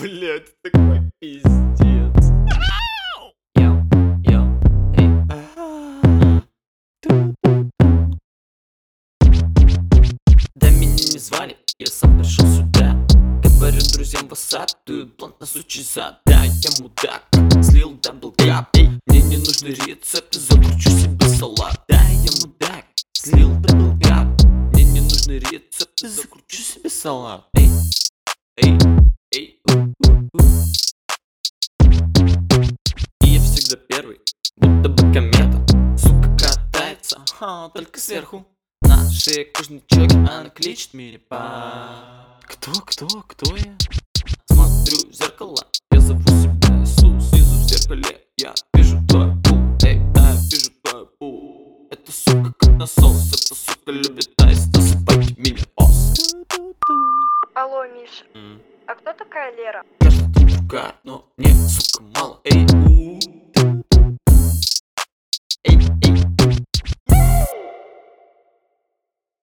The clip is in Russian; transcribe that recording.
Блять, такой пиздец. Да меня не звали, я сам пришел сюда. Говорю друзьям wassup, дуют blunt на сучий зад Да, я мудак, слил double cup Мне не нужны рецепты, закручу себе салат. Да, я мудак, слил double cup Мне не нужны рецепты, закручу себе салат. Эй. И я всегда первый, будто бы комета Сука катается, ха, только сверху. На шее кожничок, она кличет Мирипа. Кто, кто, кто я? Смотрю в зеркало, я зову себя Иисус. Снизу в зеркале я вижу твой пул Эй, да, я вижу твой пул Это сука как насос, эта сука любит аист Засыпайте меня, босс Алло, Миш, М, а кто такая Лера? Кажется, другая, но мне, сука, мало Эй,